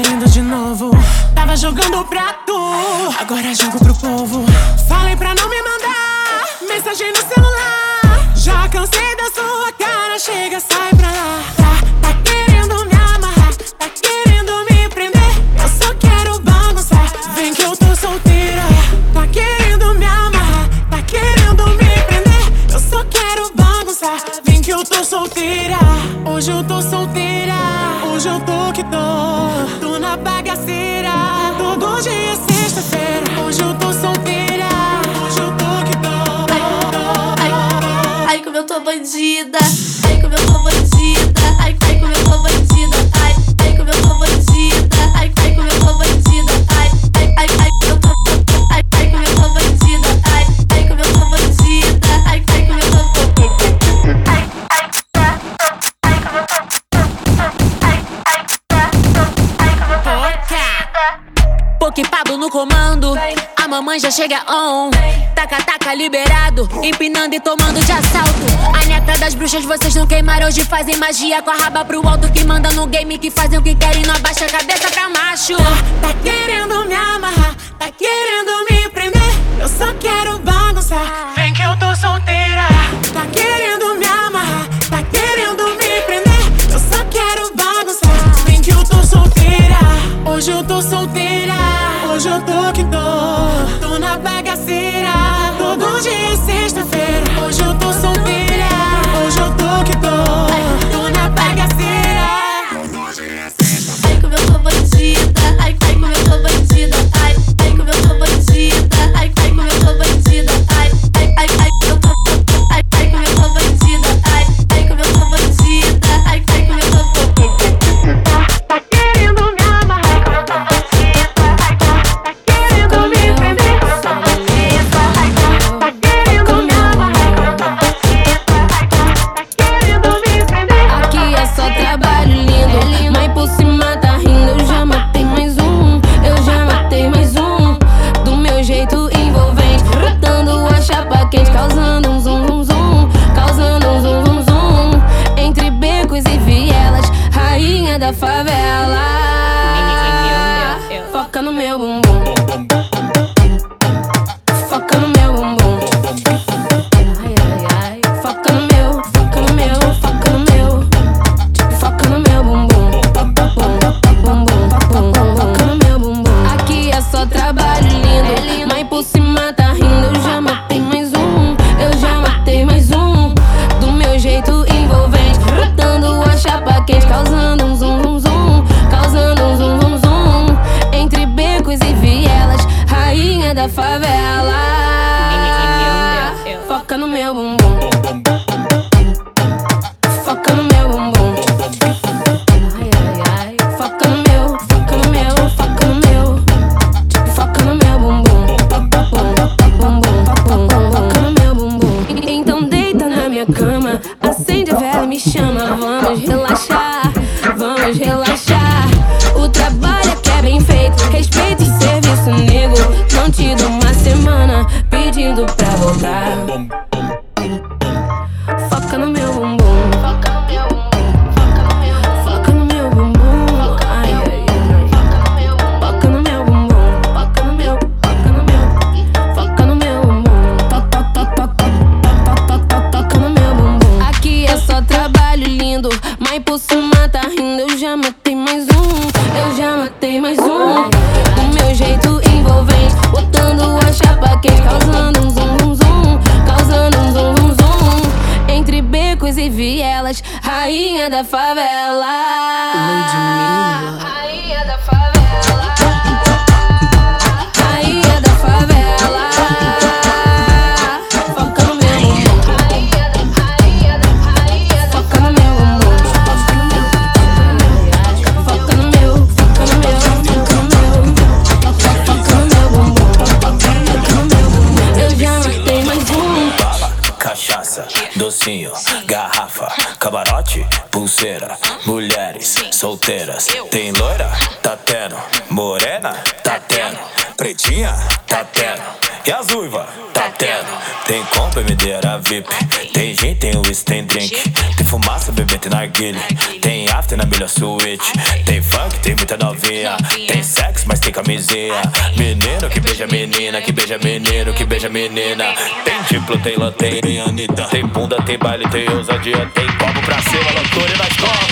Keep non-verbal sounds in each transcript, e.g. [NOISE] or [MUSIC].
Dez, nove, oito, sete, seis, cinco, quatro, três, dois, um. bandida. chega on. Taca, taca, liberado. Empinando e tomando de assalto. A neta das bruxas vocês não queimaram. Hoje fazem magia com a raba pro alto. Que manda no game, que fazem o que querem. Não abaixa a cabeça pra macho. Tá, tá querendo me amarrar, tá querendo me prender. Eu só quero bagunçar. Vem que eu tô solteira. Tá querendo me amarrar, tá querendo me prender. Eu só quero bagunçar. Vem que eu tô solteira. Hoje eu tô solteira. Hoje eu tô que tô será? Todo dia é sexta-feira. Hoje Tem after na milha suíte. Tem funk, tem muita novinha. Tem sexo, mas tem camisinha. Menino que beija menina, que beija menino, que beija menina. Tem diplo, tem lanterna, tem Anitta. Tem bunda, tem baile, tem ousadia. Tem copo pra cima, loucura e nós como.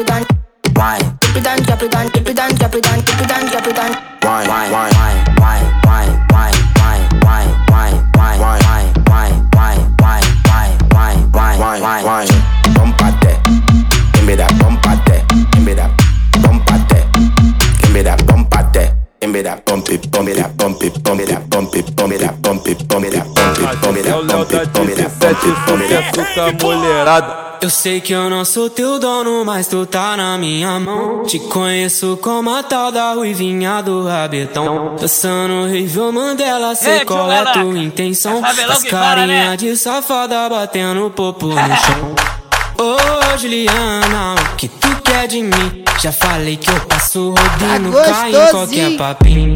It and wine. Dip it and drop it and dip it and drop it and dip it and drop it and wine, wine, wine, wine, wine, wine, wine, wine, wine, wine, wine, wine, wine, wine, wine, wine, wine, wine, wine, wine. Bumpate, give me that bumpate, give me that bumpate, give me that bumpate. Give me that bump it, bump it, bump it, bump it, bump it, bump it, bump it, bump it, bump it, bump it, bump it, bump it, bump it, sucesso com a mulherada. Eu sei que eu não sou teu dono, mas tu tá na minha mão. Te conheço como a tal da ruivinha do rabetão. Dançando horrível Mandela, sei qual é tua intenção. As carinha de safada batendo popo no chão. Ô Juliana, o que tu quer de mim? Já falei que eu passo rodinho, Tá cai em qualquer papinho.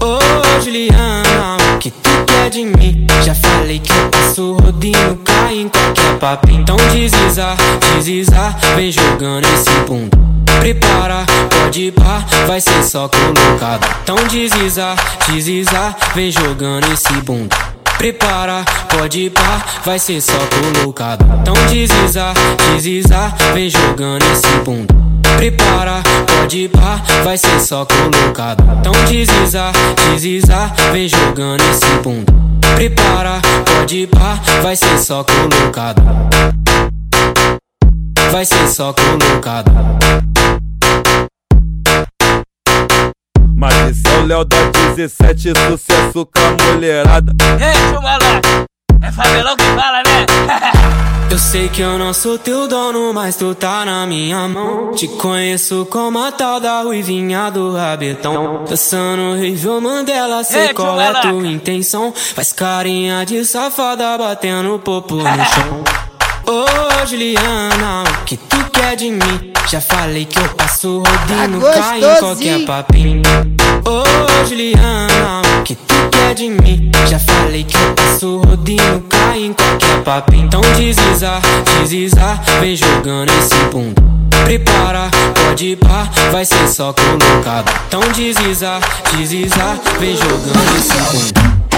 Ô Juliana, o que tu de mim? Já falei que eu passo rodinho, cai em qualquer papinho. Então desliza, desliza, vem jogando esse bunda. Prepara, pode pá, vai ser só colocado. Então desliza, desliza, vem jogando esse bunda. Prepara, pode pá, vai ser só colocado. Então desliza, desliza, vem jogando esse bunda. Prepara, pode ir pá, vai ser só colocado. Então desliza, desliza, vem jogando esse bunda. Prepara, pode ir pá, vai ser só colocado. Vai ser só colocado. Mas esse é o Léo da 17, sucesso com a mulherada. Ei, chumalá, é favelão que fala, né? [LAUGHS] Eu sei que eu não sou teu dono, mas tu tá na minha mão. Te conheço como a tal da ruivinha do rabetão. Dançando horrível Mandela, sei Ei, qual é tio tua intenção. Faz carinha de safada batendo popo no chão. [LAUGHS] Ô Juliana, o que tu quer de mim? Já falei que eu passo rodinho, Tá cai em qualquer papinho. Ô Juliana, o que tu quer de mim? Já falei que eu passo rodinho, cai em qualquer papinho. Então desliza, desliza, vem jogando esse bunda. Prepara, pode pá, vai ser só colocado. Então desliza, desliza, vem jogando esse bunda.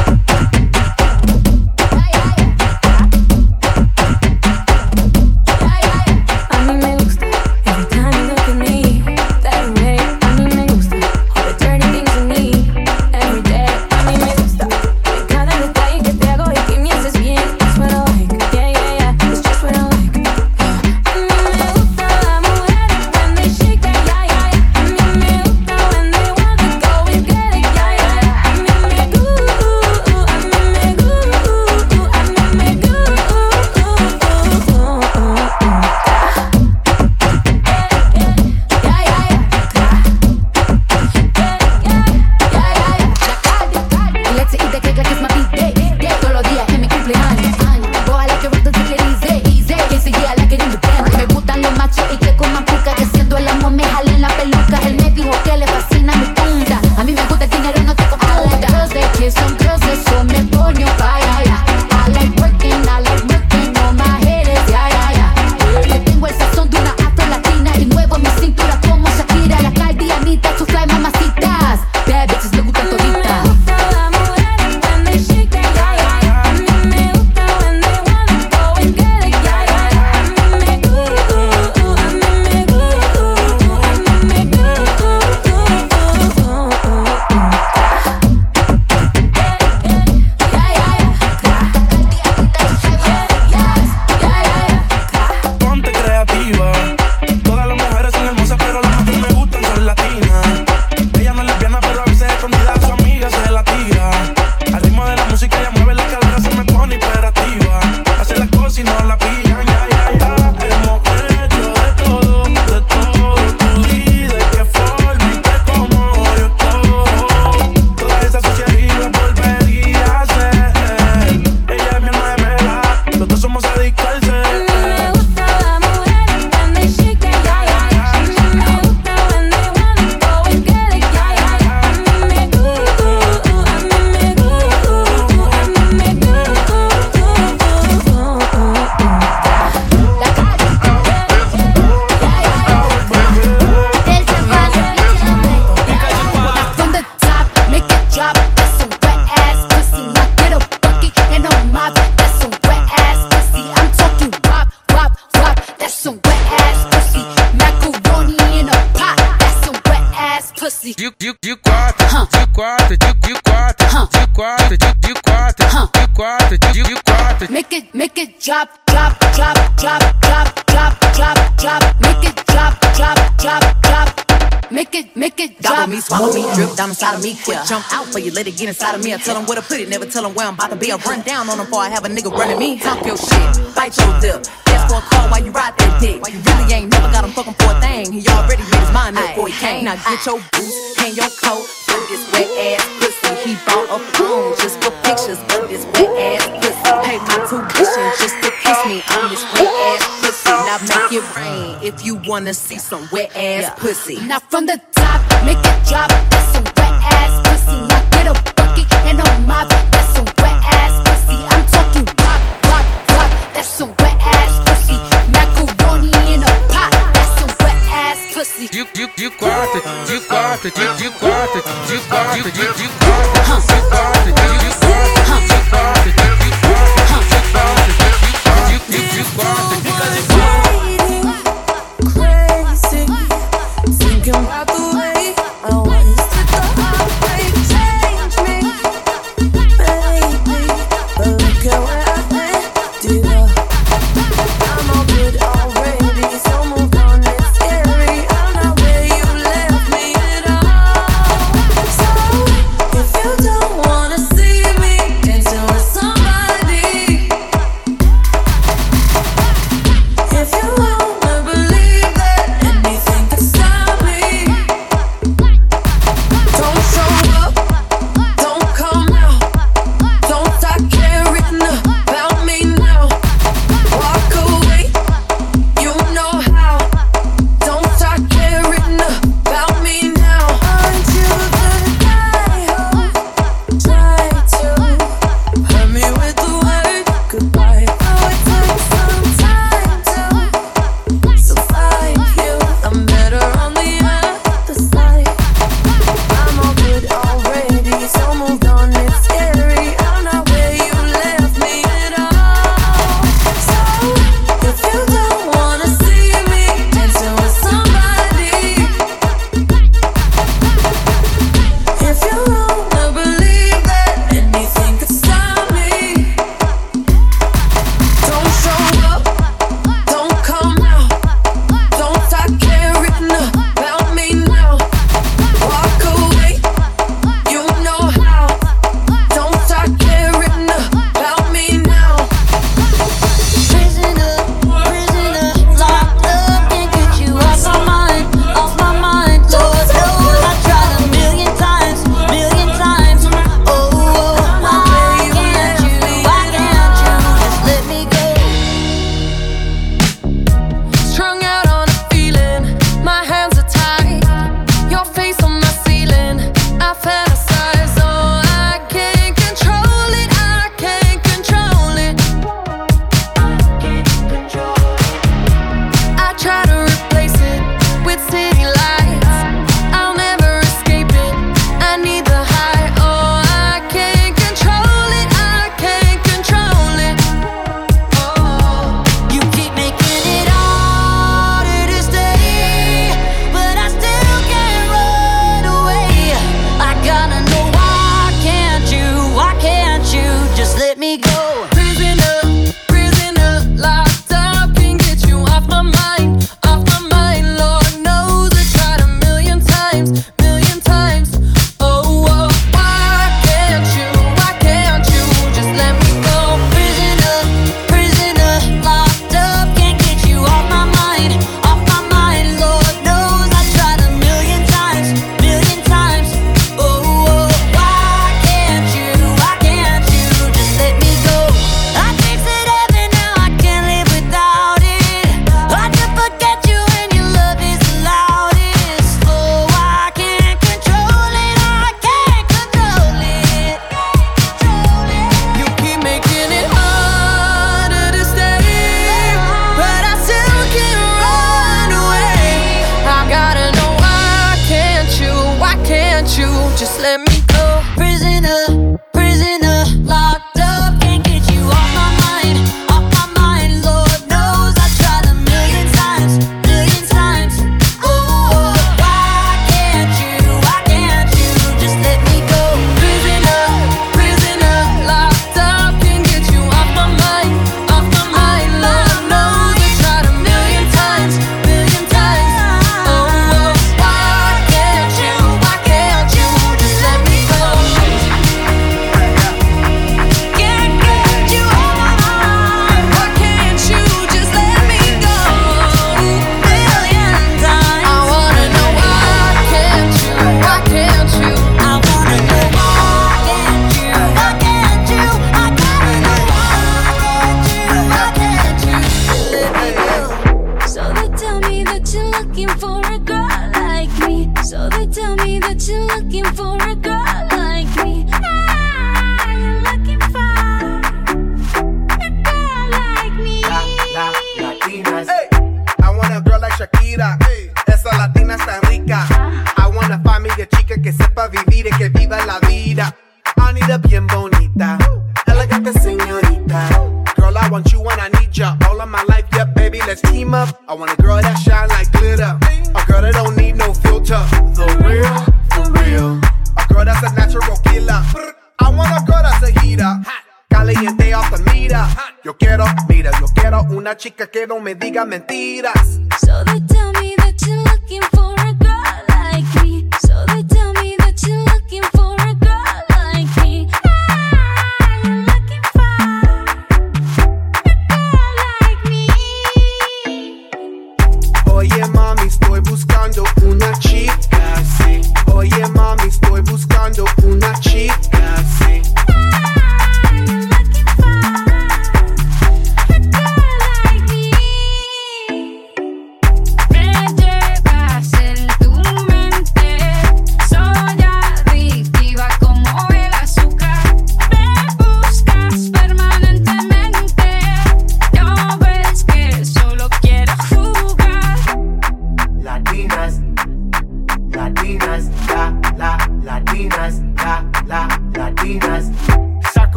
Let it get inside of me. I tell them where to put it, never tell them where I'm about to be. I run down on them before I have a nigga running me. Talk your shit, bite your lip. Ask for a call while you ride that dick. You really ain't never got him fucking for a thing. He already made his mind up before he came. Now get your boots, hang your coat, for this wet ass pussy. He bought a phone just for pictures of this wet ass pussy. Pay my tuition just to kiss me on this wet ass pussy. Now make it rain if you wanna see some wet ass pussy. Now from the top, make it drop. That's some de quatro, de, de quatro, de quatro, de, de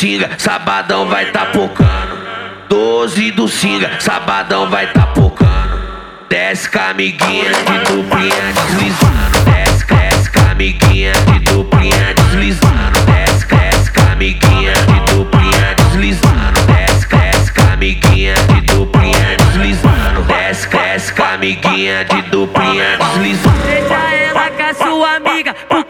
Singa, sabadão vai tá pocando. Doze do Singa, sabadão vai tá pocando. Desce com a amiguinha de duplinha deslizando. Desce, desce com a amiguinha de duplinha deslizando. Desce, desce com a amiguinha de duplinha deslizando. Desce, desce com a amiguinha de duplinha deslizando. Desce, desce com a amiguinha de duplinha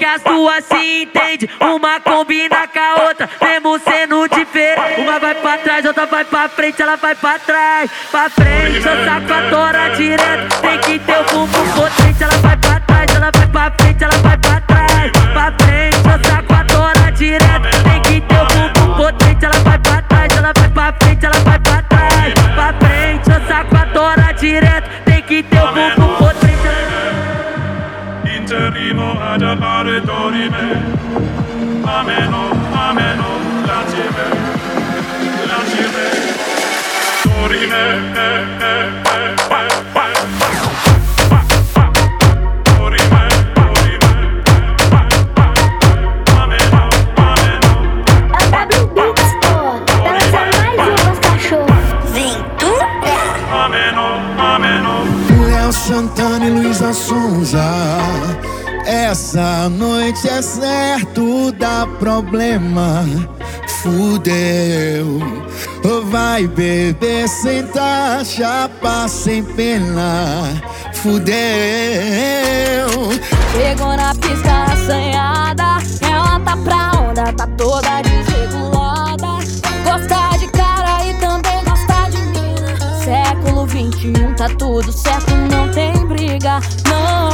porque as duas se entendem. Uma combina com a outra, mesmo sendo diferente. Uma vai pra trás, outra vai pra frente, ela vai pra trás. Pra frente, eu saco a tora direto. Tem que ter o bumbum potente, ela vai pra trás, ela vai pra frente, ela vai pra trás. Pra frente, eu saco a tora direto. Ad appare dorime Ameno, ameno, lacime Lacime Dorime, eh, eh, eh, eh, eh. Santana e Luísa Sonza. Essa noite é certo dá problema. Fudeu. Vai beber, sentar, chapa sem pena. Fudeu. Chegou na pista assanhada, ela tá pra onda, tá toda desregulada. Gosta de cara e também gosta de mina. Século 21, tá tudo certo, não tem briga. Não,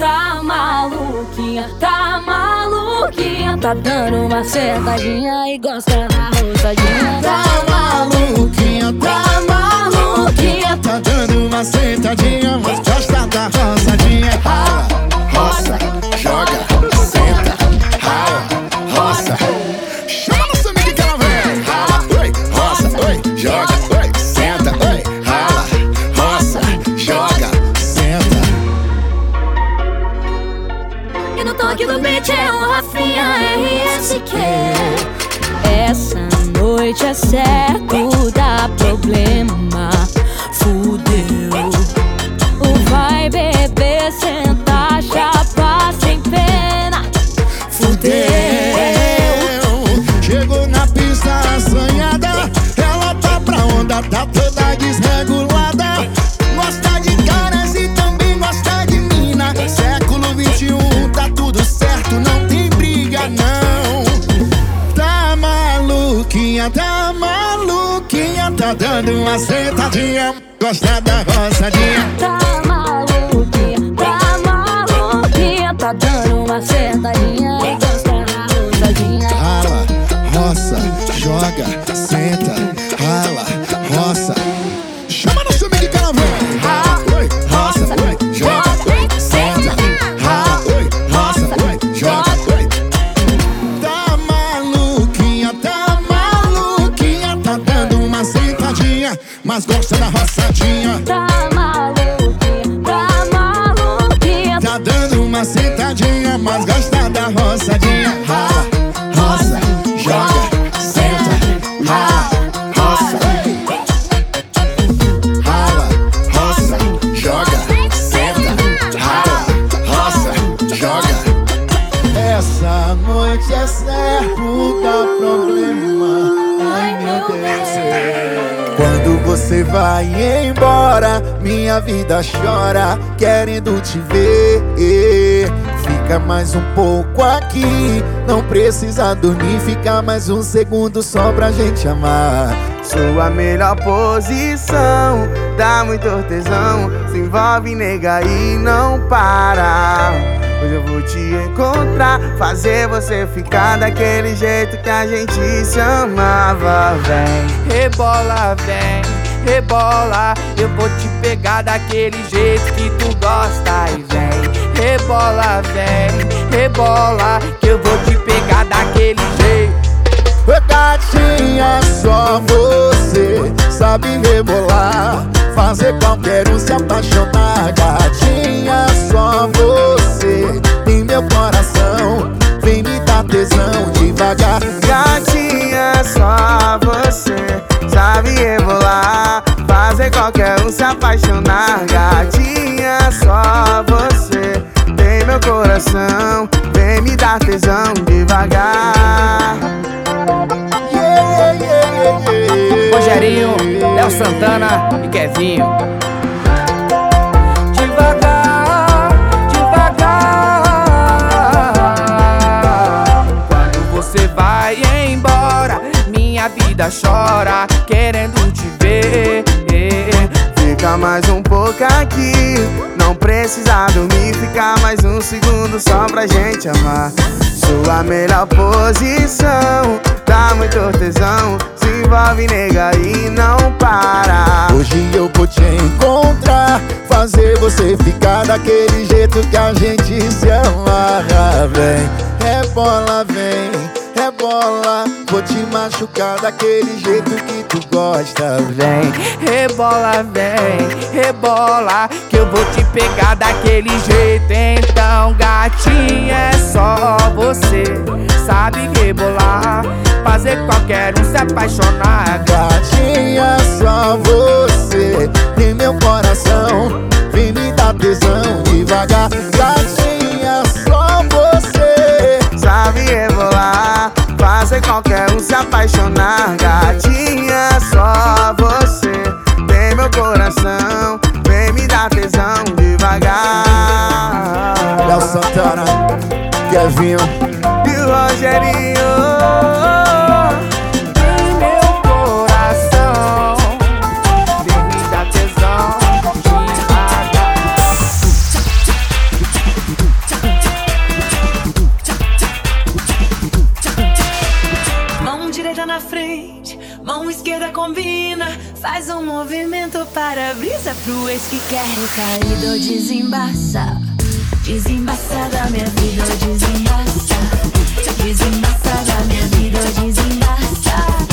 tá maluquinha, tá maluquinha. Tá dando uma sentadinha e gosta da rosadinha. Tá maluquinha, tá maluquinha. Tá dando uma sentadinha, mas gosta da roçadinha. Rala, roça, joga, tá dando uma sentadinha. Gosta da roçadinha. Tá maluquinha, tá maluquinha Tá dando uma sentadinha gosta da rosadinha Rala, roça, joga, senta, sentadinha, mas gosta da roçadinha. Rala, roça, joga, senta, rala, roça. Rala, roça, joga, senta, rala, roça, joga. Essa noite é certo, dá problema. Ai meu Deus. Quando você vai embora, minha vida chora, querendo te ver. Fica mais um pouco aqui, não precisa dormir, fica mais um segundo só pra gente amar. Sua melhor posição, dá muito tesão. Se envolve, nega, e não para. Hoje eu vou te encontrar, fazer você ficar daquele jeito que a gente se amava. Vem, rebola, vem, rebola. Eu vou te pegar daquele jeito que tu gosta. E vem, rebola, vem, rebola. Que eu vou te pegar daquele jeito. Gatinha, só você sabe rebolar Fazer qualquer um se apaixonar Gatinha, só você em meu coração Vem me dar tesão devagar Gatinha, só você sabe rebolar. Fazer qualquer um se apaixonar. Gatinha, só você tem meu coração. Vem me dar tesão devagar. Rogerinho, Léo Santana e Kevinho. Devagar, devagar. Quando você vai embora, minha vida chora, querendo te ver. Fica mais um pouco aqui. Não precisa dormir, fica mais um segundo só pra gente amar. Sua melhor posição, dá muito tesão. Se envolve, nega, e não para. Hoje eu vou te encontrar Fazer você ficar daquele jeito que a gente se amarra Vem, rebola, vem, rebola Vou te machucar daquele jeito que tu gosta. Vem, rebola, vem, rebola Que eu vou te pegar daquele jeito. Então, gatinha, é só você Sabe rebolar Fazer qualquer um se apaixonar. Gatinha, só você em meu coração Vem me dar tesão devagar. Gatinha, só você Sabe rebolar, fazer qualquer um se apaixonar. Gatinha, só você tem meu coração. Vem me dar tesão devagar. Léo Santana, Kevinho E o Rogerinho. Movimento para a brisa pro ex que quer recair desembaça. Desembaça da minha vida, desembaça. Desembaça da minha vida. Desembaça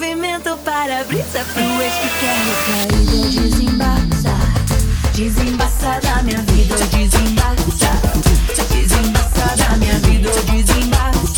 movimento para brisa pro ex que querem recair desembaçar. Desembaçar da minha vida desembaçar. Desembaçar da minha vida desembaçar.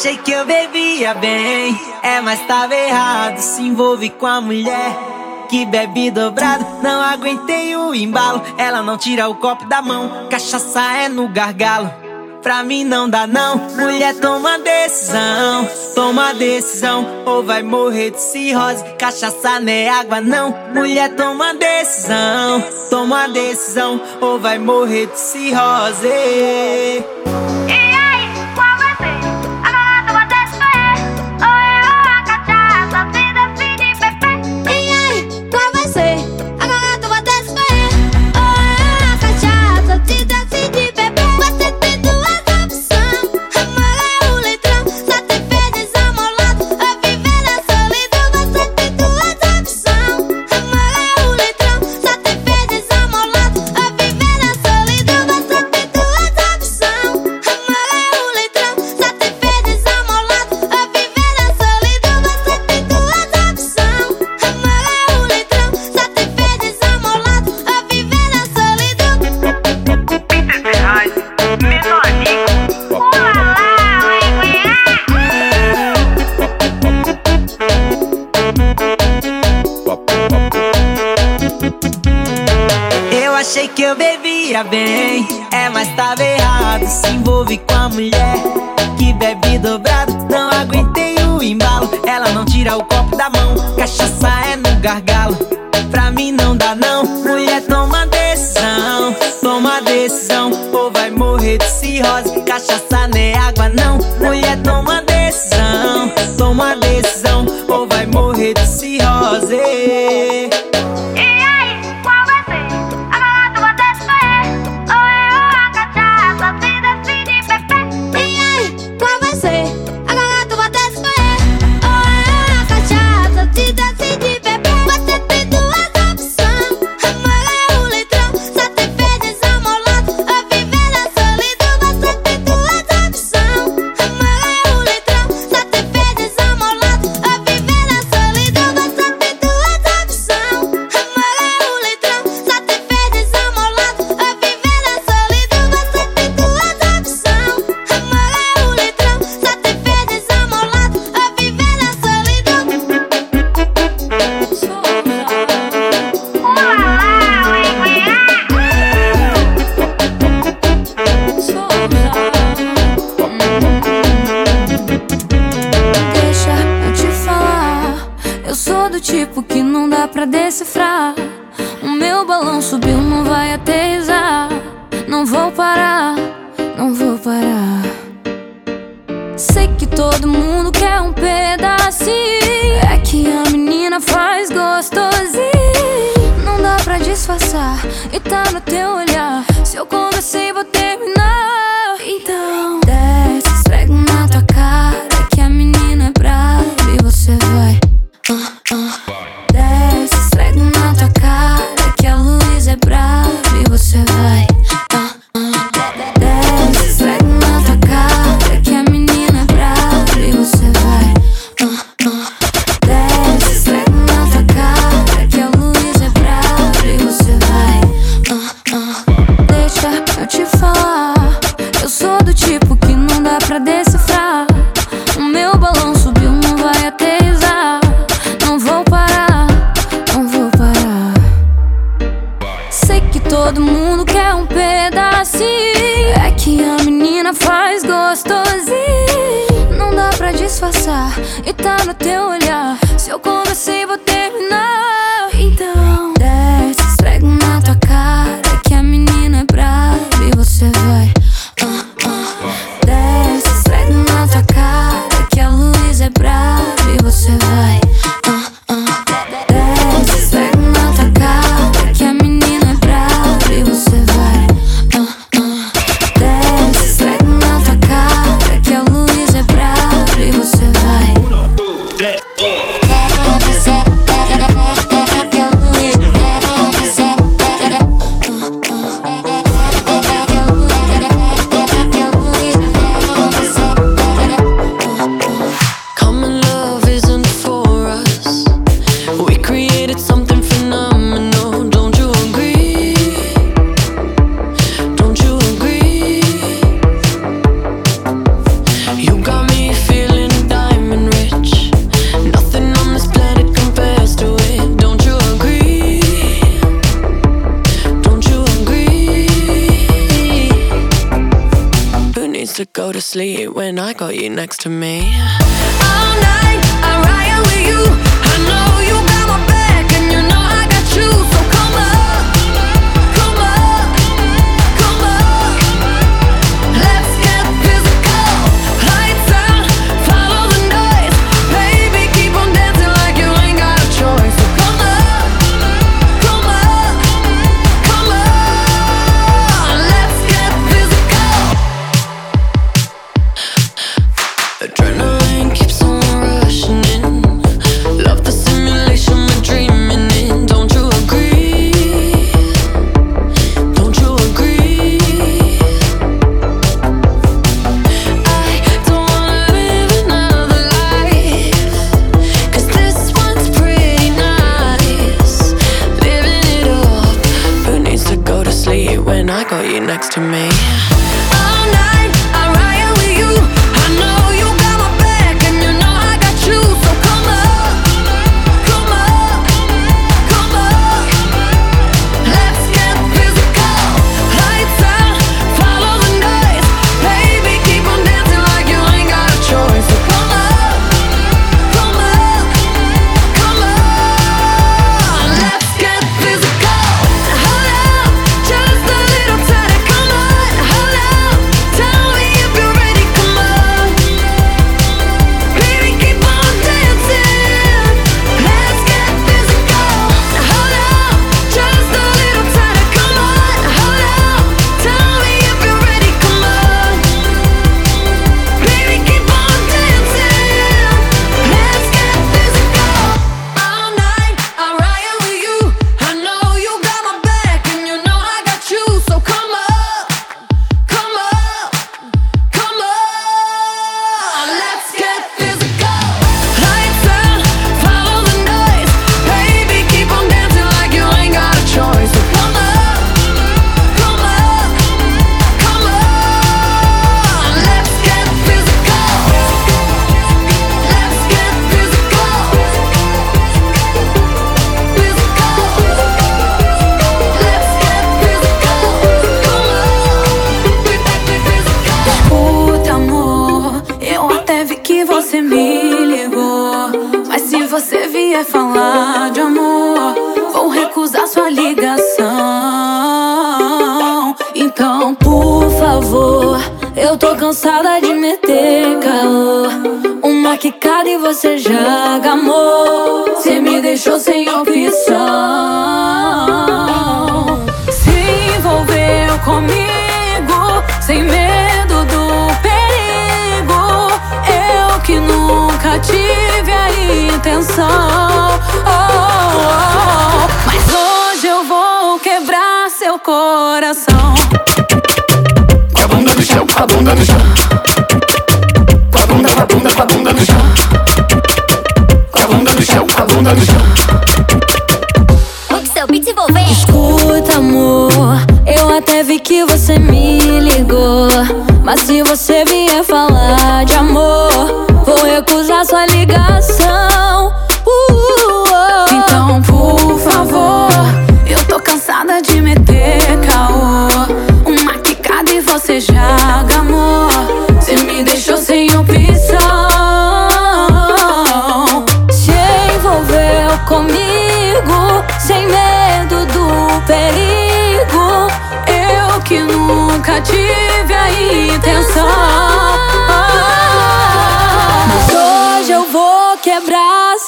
Achei que eu bebia bem, é, mas tava errado. Se envolve com a mulher que bebe dobrado. Não aguentei o embalo, ela não tira o copo da mão. Cachaça é no gargalo, pra mim não dá não. Mulher toma decisão, toma decisão. Ou vai morrer de cirrose, cachaça não é água não. Mulher toma decisão, toma decisão. Ou vai morrer de cirrose. que eu bebia bem. É, mas tava errado. Se envolve com a mulher que bebe dobrado. Não aguentei o embalo. Ela não tira o copo da mão. Cachaça é no gargalo. Pra mim não dá, não. Mulher, toma decisão. Toma decisão. Ou vai morrer de cirrose. Cachaça nem é água, não. Mulher, toma decisão. Toma decisão. Ou vai morrer de cirrose. sleep when I got you next to me. All night.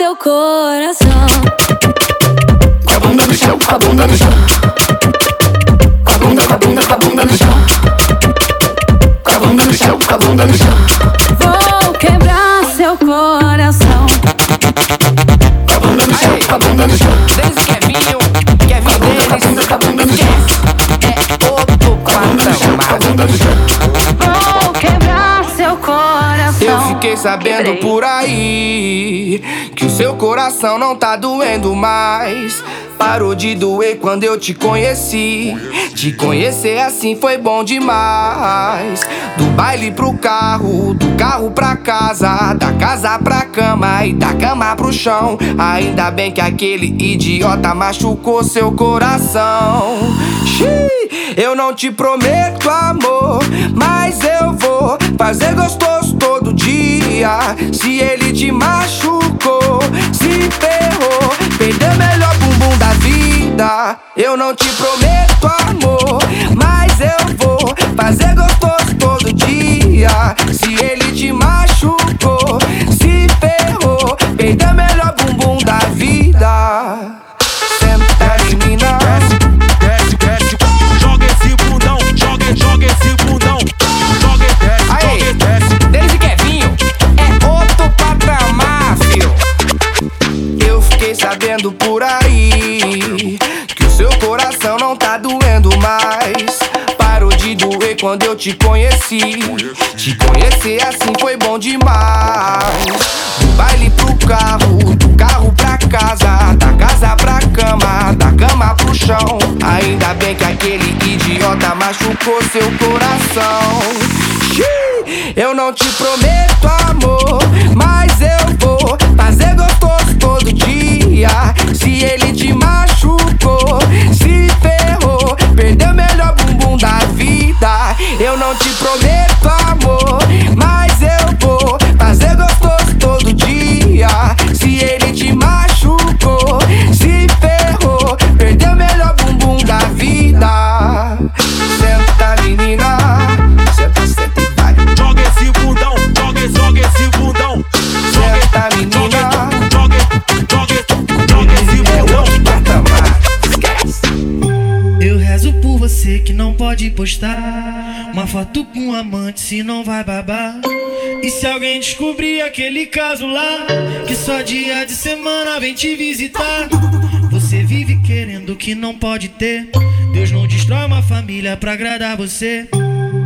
seu coração. Com a bunda no chão, com a bunda no chão. Com a bunda, com a bunda, com a bunda no chão. Com a bunda no chão, com a bunda no chão. Vou quebrar seu coração. Com a bunda no chão, com a bunda no chão. Desde que é meu, que é meu deles. Com a bunda, no chão. É outro padrão, com a bunda no chão. Vou quebrar seu coração. Eu fiquei sabendo Quebrei. por aí seu coração não tá doendo mais. Parou de doer quando eu te conheci. Te conhecer assim foi bom demais. Do baile pro carro, do carro pra casa, da casa pra cama e da cama pro chão. Ainda bem que aquele idiota machucou seu coração. Xiii, eu não te prometo amor, mas eu vou fazer gostoso todo dia. Se ele te machucou, se ferrou, perdeu melhor bumbum da vida. Eu não te prometo amor, mas eu vou fazer gostoso todo dia. Se ele te machucou, se ferrou, perdeu o melhor bumbum da vida. Quando eu te conheci. Te conhecer assim foi bom demais. Do baile pro carro, do carro pra casa, da casa pra cama, da cama pro chão. Ainda bem que aquele idiota machucou seu coração. Eu não te prometo amor, mas eu vou fazer gostoso todo dia. Se ele te machucou, Eu não te prometo amor, mas eu vou fazer gostoso todo dia. Se ele te machucou, se ferrou, perdeu o melhor bumbum da vida. Senta menina, senta, senta e vai. Joga esse bundão, joga, joga esse bundão. Senta menina, Joga, joga, joga esse é bundão. Eu rezo por você que não pode postar foto com amante se não vai babar. E se alguém descobrir aquele caso lá, que só dia de semana vem te visitar. Você vive querendo o que não pode ter. Deus não destrói uma família pra agradar você.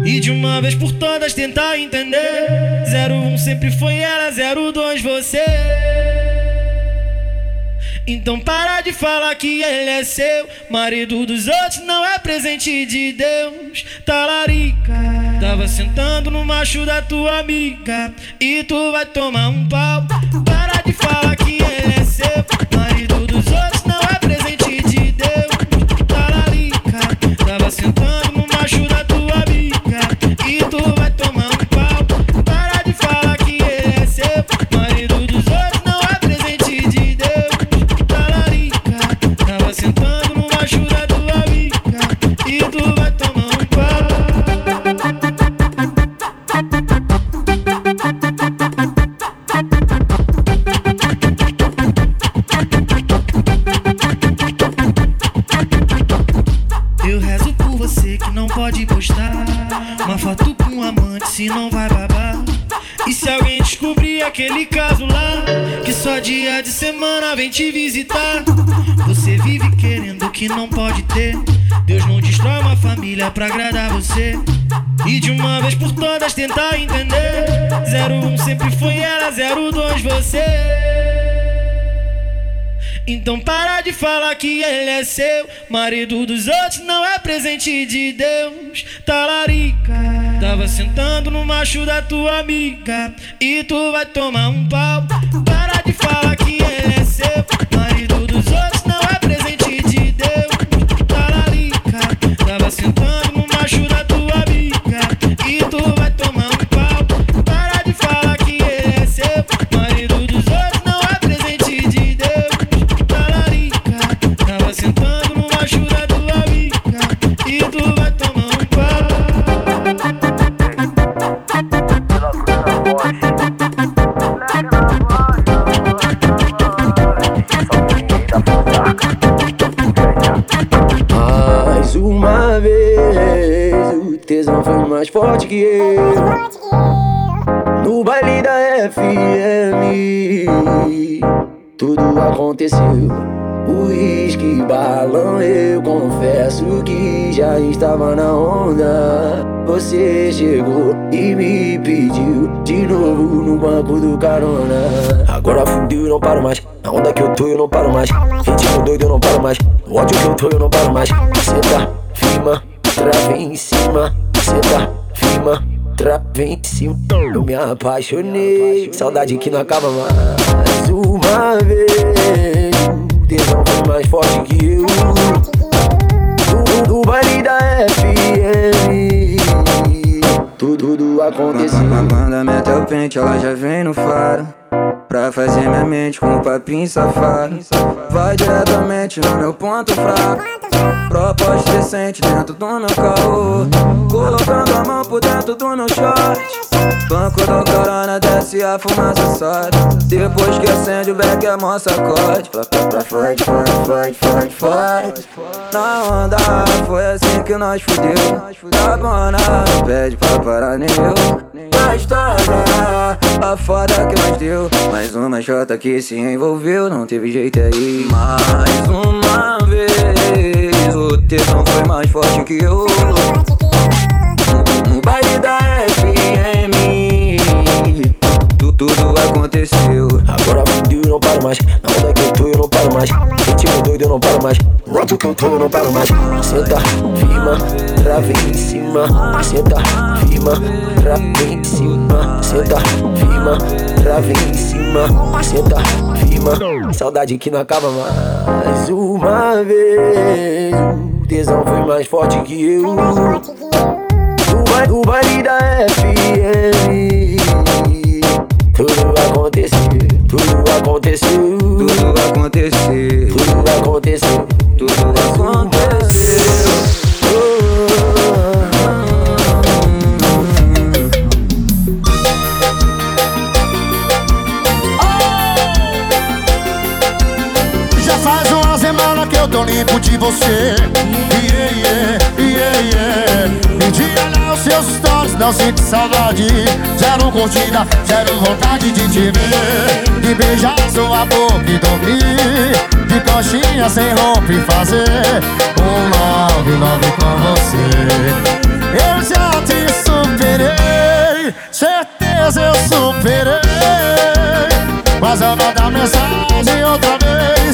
E de uma vez por todas tentar entender. 01 sempre foi ela, 02 você. Então para de falar que ele é seu. Marido dos outros não é presente de Deus. Talarica. Tava sentando no macho da tua amiga. E tu vai tomar um pau. Para de falar que não pode ter. Deus não destrói uma família pra agradar você. E de uma vez por todas tentar entender. 01 sempre foi ela, 02 você. Então para de falar que ele é seu. Marido dos outros não é presente de Deus. Talarica. Tava sentando no macho da tua amiga. E tu vai tomar um pau. Para de falar que ele é seu. Tesão foi mais forte que eu. No baile da FM, tudo aconteceu. Uísque, balão, eu confesso que já estava na onda. Você chegou e me pediu de novo no banco do carona. Agora fudeu e não paro mais. Na onda que eu tô eu não paro mais. Ritmo doido eu não paro mais. No ódio que eu tô eu não paro mais. Senta, firma, trava em cima. Senta, firma, trava em cima. Eu me apaixonei. Saudade que não acaba mais. Uma vez. O tesão foi mais forte que eu. No baile da FM. Tudo, tudo aconteceu. Quando mete o pente, ela já vem no faro. Pra fazer minha mente com um papinho safado. Vai diretamente no meu ponto fraco. Proposta decente dentro do meu carro. Colocando a mão por dentro do meu short. Banco do corona desce a fumaça sobe. Depois que acende o beck é mó sacode. Forte, forte, forte, forte, forte. Na onda foi assim que nós fudeu. Bona, pede pra parar nem eu. Na história, a foda que nós deu. Mais uma jota que se envolveu, não teve jeito aí. Mais uma vez, o tesão foi mais forte que eu. No baile da FM, tu- tudo aconteceu. Agora fudeu e não paro mais. Na onda que eu tô eu não paro mais. Ritmo doido eu não paro mais. Ódio que eu tô eu não paro mais. Senta, firma, trava em cima. Senta, firma, trava em cima. Senta, firma, trava em cima. Senta, firma. Saudade que não acaba mais. Uma vez. O tesão foi mais forte que eu. No ba- No baile da FM. Tudo aconteceu, tudo aconteceu, Tudo aconteceu, tudo aconteceu, tudo aconteceu. Limpo de você. Yeah, yeah, yeah, yeah. Me diga lá os seus stories, não sinto saudade. Zero curtida, zero vontade de te ver. De beijar sua boca e dormir. De coxinha sem roupa e fazer um love, love com você. Eu já te superei, certeza eu superei. Mas eu vou dar mensagem outra vez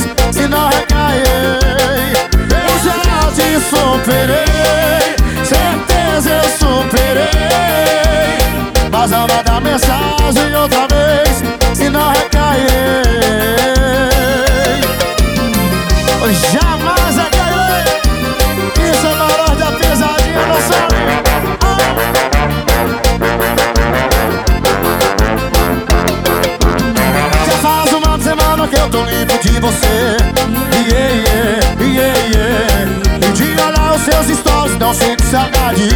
Se não recairei Eu já te superei Certeza eu superei. Mas vou dar mensagem outra vez Se não recairei Eu eu tô limpo de você Yeah, yeah, yeah, yeah E de olhar os seus stories não sinto saudade.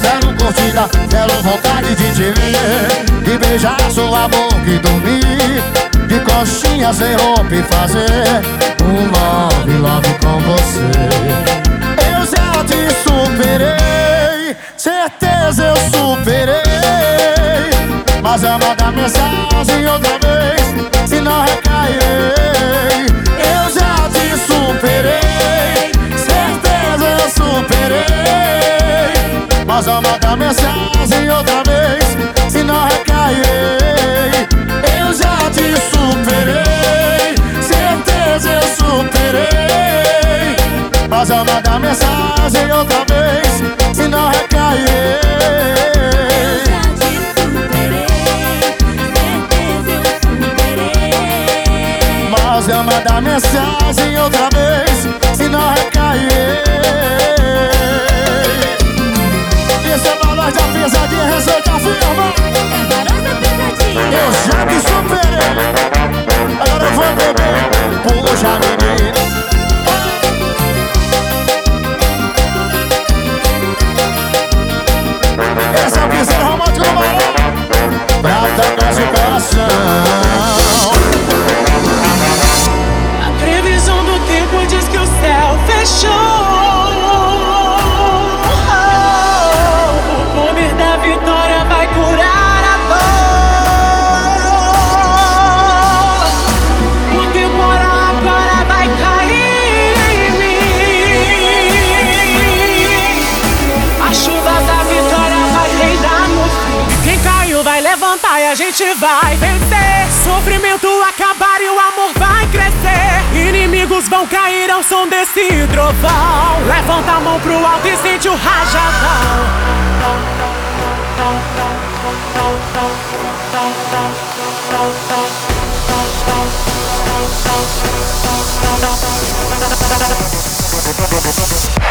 Zero curtida, zero vontade de te ver. De beijar sua boca e dormir. De coxinha sem roupa e fazer Um love, love com você. Eu já te superei Certeza eu superei. Mas eu mandar mensagem outra Mas eu mandar mensagem outra vez Se não recairei Eu já te superei Certeza eu superei. Mas eu mandar mensagem outra vez Se não recairei Mas eu mandar mensagem outra vez Se não recair É valor da pesadinha, receita firma Eu já me superei Agora eu vou beber. Puxa menina Esse é o piseiro romântico do balão Pra tocar seu coração gente vai vencer. Sofrimento acabar e o amor vai crescer. Inimigos vão cair ao som desse trovão. Levanta a mão pro alto e sente o rajadão. Thank